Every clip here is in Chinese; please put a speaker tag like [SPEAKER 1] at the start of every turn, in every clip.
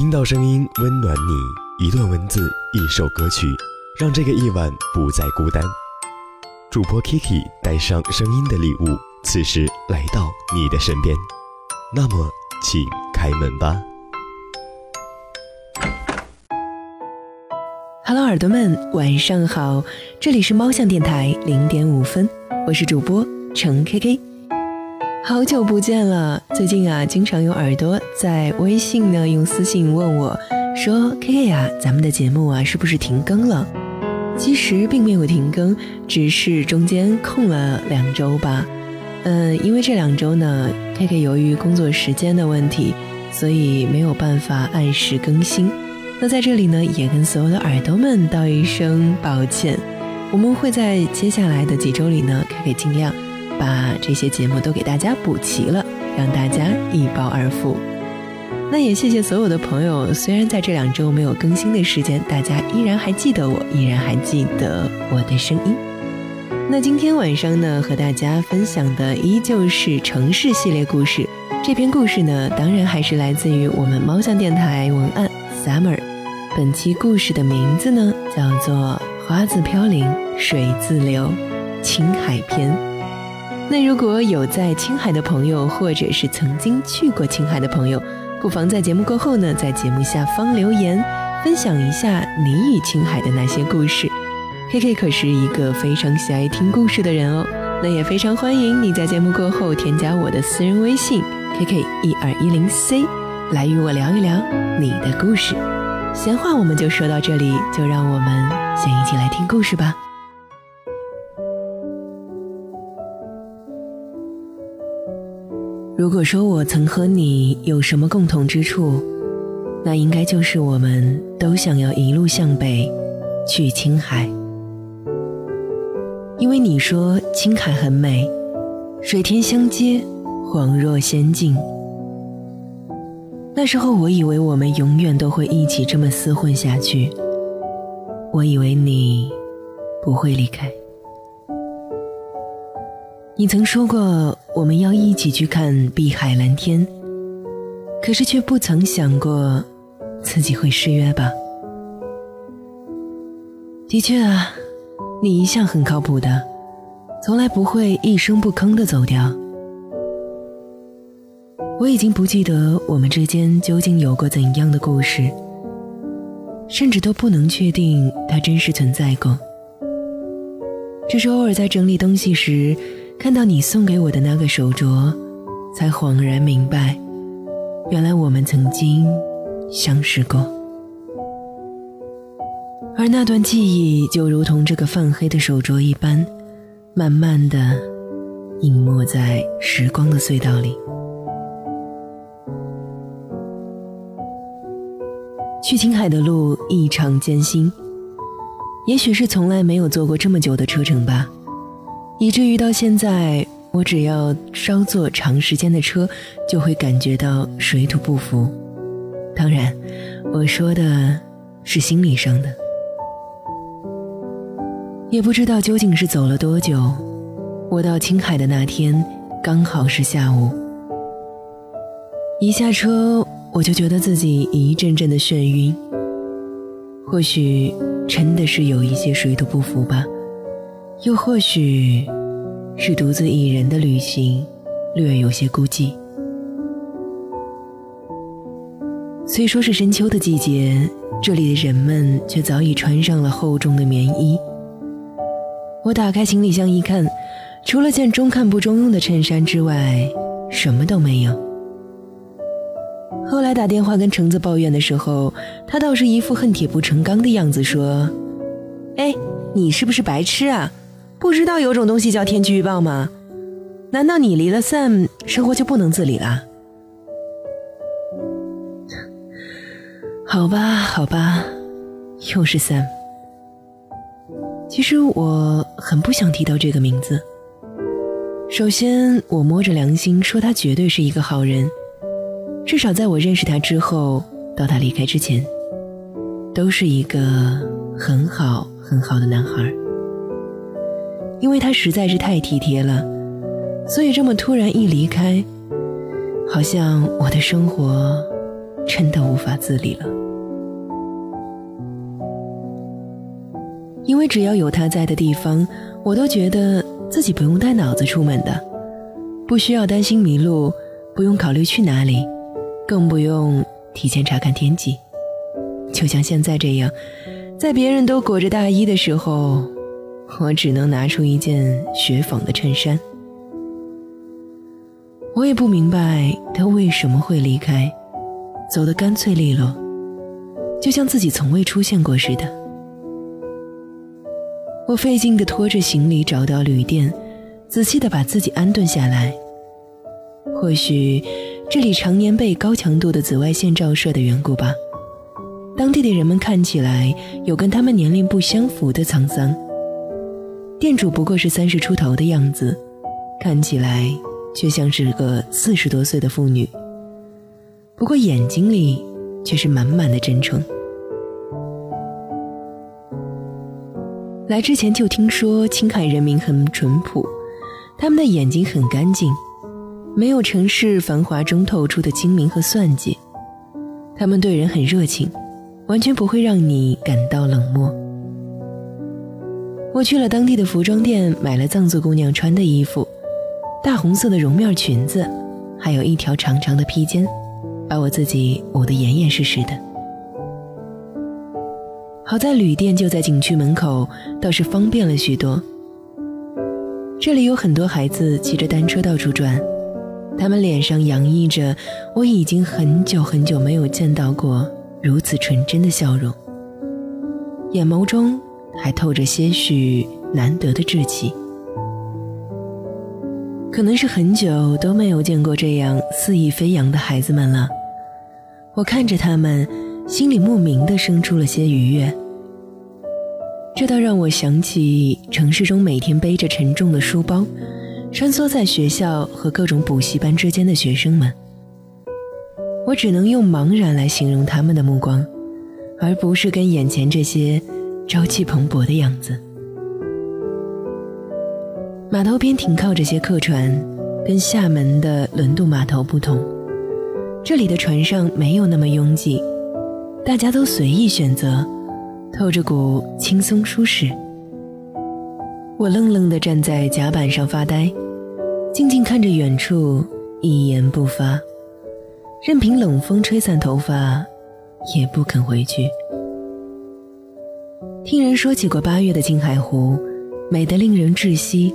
[SPEAKER 1] 听到声音温暖你，一段文字，一首歌曲，让这个夜晚不再孤单。主播 Kiki 带上声音的礼物，此时来到你的身边。那么，请开门吧。
[SPEAKER 2] Hello，耳朵们，晚上好，这里是猫巷电台零点五分，我是主播程 KK。好久不见了，最近啊，经常有耳朵在微信呢用私信问我，说 K K 呀，咱们的节目啊是不是停更了？其实并没有停更，只是中间空了两周吧。嗯，因为这两周呢，K K 由于工作时间的问题，所以没有办法按时更新。那在这里呢，也跟所有的耳朵们道一声抱歉。我们会在接下来的几周里呢，K K 尽量。把这些节目都给大家补齐了，让大家一饱耳福。那也谢谢所有的朋友，虽然在这两周没有更新的时间，大家依然还记得我，依然还记得我的声音。那今天晚上呢，和大家分享的依旧是城市系列故事。这篇故事呢，当然还是来自于我们猫巷电台文案 Summer。本期故事的名字呢，叫做《花自飘零水自流》，青海篇。那如果有在青海的朋友，或者是曾经去过青海的朋友，不妨在节目过后呢，在节目下方留言，分享一下你与青海的那些故事。K K 可是一个非常喜爱听故事的人哦，那也非常欢迎你在节目过后添加我的私人微信 K K 一二一零 C，来与我聊一聊你的故事。闲话我们就说到这里，就让我们先一起来听故事吧。如果说我曾和你有什么共同之处，那应该就是我们都想要一路向北，去青海。因为你说青海很美，水天相接，恍若仙境。那时候我以为我们永远都会一起这么厮混下去，我以为你不会离开。你曾说过我们要一起去看碧海蓝天，可是却不曾想过自己会失约吧？的确啊，你一向很靠谱的，从来不会一声不吭的走掉。我已经不记得我们之间究竟有过怎样的故事，甚至都不能确定它真实存在过。只是偶尔在整理东西时。看到你送给我的那个手镯，才恍然明白，原来我们曾经相识过。而那段记忆就如同这个泛黑的手镯一般，慢慢的隐没在时光的隧道里。去青海的路异常艰辛，也许是从来没有坐过这么久的车程吧。以至于到现在，我只要稍坐长时间的车，就会感觉到水土不服。当然，我说的是心理上的。也不知道究竟是走了多久，我到青海的那天刚好是下午。一下车，我就觉得自己一阵阵的眩晕。或许真的是有一些水土不服吧。又或许，是独自一人的旅行，略有些孤寂。虽说是深秋的季节，这里的人们却早已穿上了厚重的棉衣。我打开行李箱一看，除了件中看不中用的衬衫之外，什么都没有。后来打电话跟橙子抱怨的时候，他倒是一副恨铁不成钢的样子，说：“哎，你是不是白痴啊？”不知道有种东西叫天气预报吗？难道你离了 Sam，生活就不能自理了？好吧，好吧，又是 Sam。其实我很不想提到这个名字。首先，我摸着良心说，他绝对是一个好人，至少在我认识他之后，到他离开之前，都是一个很好很好的男孩。因为他实在是太体贴了，所以这么突然一离开，好像我的生活真的无法自理了。因为只要有他在的地方，我都觉得自己不用带脑子出门的，不需要担心迷路，不用考虑去哪里，更不用提前查看天气。就像现在这样，在别人都裹着大衣的时候，我只能拿出一件雪纺的衬衫。我也不明白他为什么会离开，走得干脆利落，就像自己从未出现过似的。我费劲地拖着行李找到旅店，仔细地把自己安顿下来。或许这里常年被高强度的紫外线照射的缘故吧，当地的人们看起来有跟他们年龄不相符的沧桑。店主不过是三十出头的样子，看起来却像是个四十多岁的妇女。不过眼睛里却是满满的真诚。来之前就听说青海人民很淳朴，他们的眼睛很干净，没有城市繁华中透出的精明和算计。他们对人很热情，完全不会让你感到冷漠。我去了当地的服装店，买了藏族姑娘穿的衣服，大红色的绒面裙子，还有一条长长的披肩，把我自己捂得严严实实的。好在旅店就在景区门口，倒是方便了许多。这里有很多孩子骑着单车到处转，他们脸上洋溢着我已经很久很久没有见到过如此纯真的笑容，眼眸中。还透着些许难得的稚气，可能是很久都没有见过这样肆意飞扬的孩子们了。我看着他们，心里莫名的生出了些愉悦。这倒让我想起城市中每天背着沉重的书包，穿梭在学校和各种补习班之间的学生们。我只能用茫然来形容他们的目光，而不是跟眼前这些。朝气蓬勃的样子。码头边停靠着些客船，跟厦门的轮渡码头不同，这里的船上没有那么拥挤，大家都随意选择，透着股轻松舒适。我愣愣地站在甲板上发呆，静静看着远处，一言不发，任凭冷风吹散头发，也不肯回去。听人说起过八月的青海湖，美得令人窒息。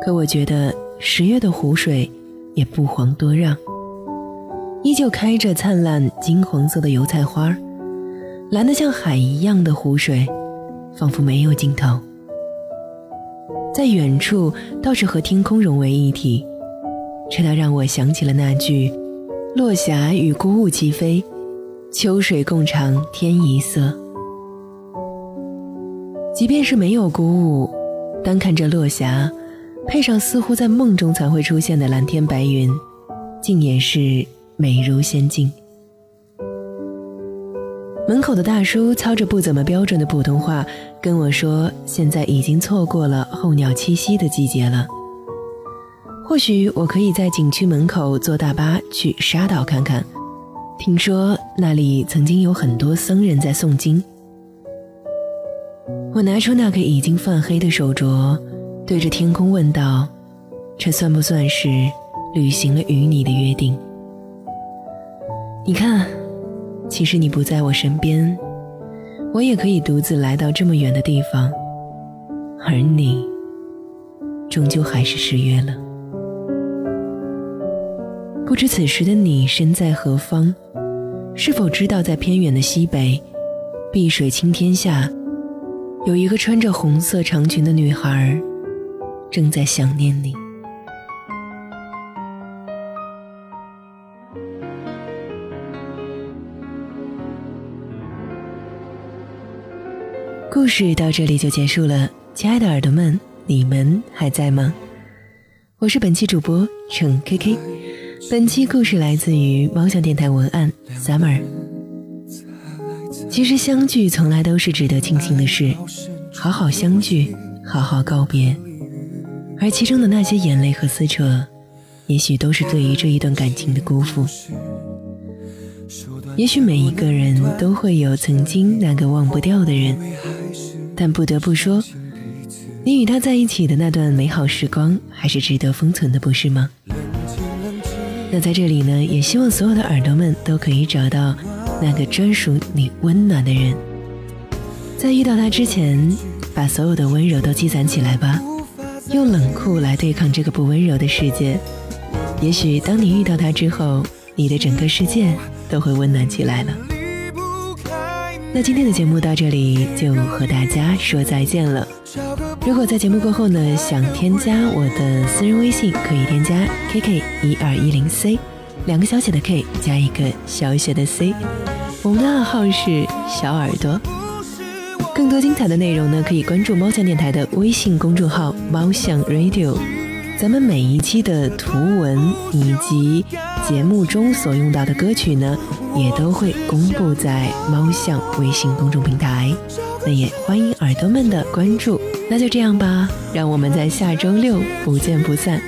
[SPEAKER 2] 可我觉得十月的湖水也不遑多让，依旧开着灿烂金黄色的油菜花，蓝得像海一样的湖水，仿佛没有尽头。在远处倒是和天空融为一体，这倒让我想起了那句“落霞与孤鹜齐飞，秋水共长天一色”。即便是没有鼓舞，单看这落霞，配上似乎在梦中才会出现的蓝天白云，竟也是美如仙境。门口的大叔操着不怎么标准的普通话跟我说：“现在已经错过了候鸟栖息的季节了。或许我可以在景区门口坐大巴去沙岛看看，听说那里曾经有很多僧人在诵经。”我拿出那个已经泛黑的手镯，对着天空问道：“这算不算是履行了与你的约定？”你看，其实你不在我身边，我也可以独自来到这么远的地方，而你，终究还是失约了。不知此时的你身在何方？是否知道，在偏远的西北，碧水青天下？有一个穿着红色长裙的女孩，正在想念你。故事到这里就结束了，亲爱的耳朵们，你们还在吗？我是本期主播程 K K，本期故事来自于猫小电台文案 Summer。其实相聚从来都是值得庆幸的事，好好相聚，好好告别，而其中的那些眼泪和撕扯，也许都是对于这一段感情的辜负。
[SPEAKER 3] 也许每一个人都会有曾经那个忘不掉的人，但不得不说，你与他在一起的那段美好时光还是值得封存的，不是吗？那在这里呢，也希望所有的耳朵们都可以找到那个专属你温暖的人，在遇到他之前，把所有的温柔都积攒起来吧，用冷酷来对抗这个不温柔的世界。也许当你遇到他之后，你的整个世界。都会温暖起来了。那今天的节目到这里就和大家说再见了。如果在节目过后呢，想添加我的私人微信，可以添加 K K 一二一零 C，两个小写的 K 加一个小写的 C。我们的暗号是小耳朵。更多精彩的内容呢，可以关注猫巷电台的微信公众号猫巷 Radio。咱们每一期的图文以及节目中所用到的歌曲呢，也都会公布在猫巷微信公众平台。那也欢迎耳朵们的关注。那就这样吧，让我们在下周六不见不散。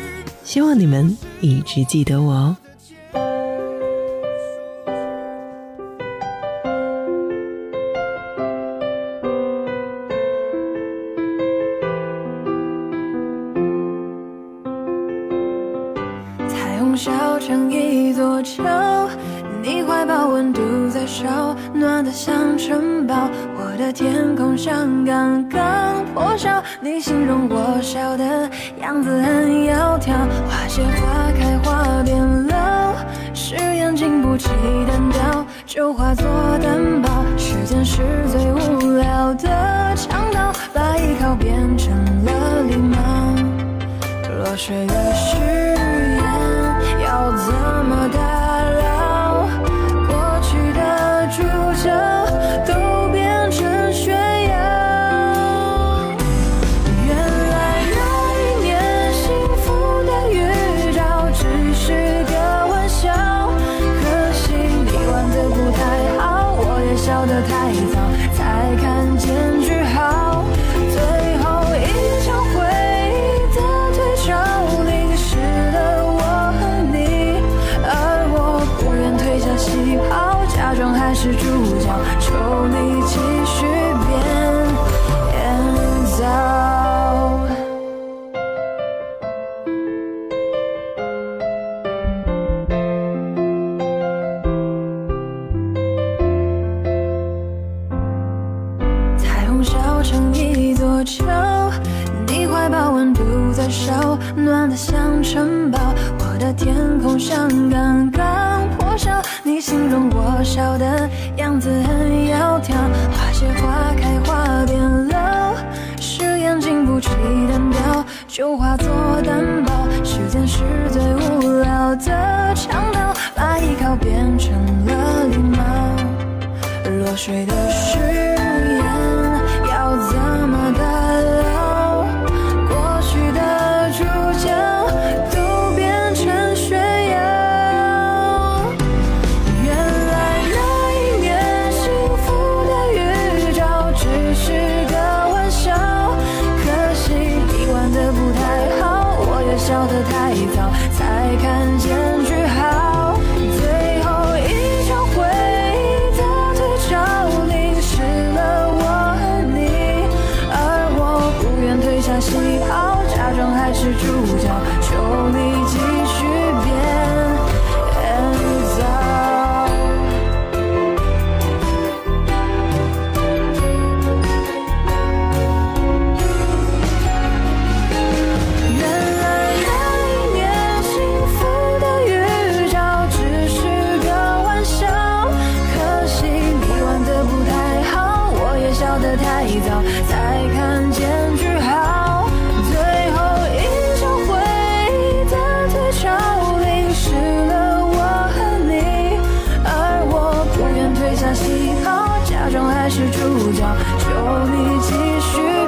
[SPEAKER 3] 希望你们一直记得我哦。像一座桥，你怀抱温度在烧，暖得像城堡，我的天空像刚刚破晓。你形容我笑的样子很窈窕，花谢花开花变老，誓言经不起单调，就化作担保。时间是最无聊的强盗，把依靠变成了礼貌。落水的那么大。像刚刚破晓，你形容我笑的样子很窈窕，花谢花开花变了，誓言经不起单调，就化作担保。时间是最无聊的强盗，把依靠变成了礼貌。落水的。主角，求你继续。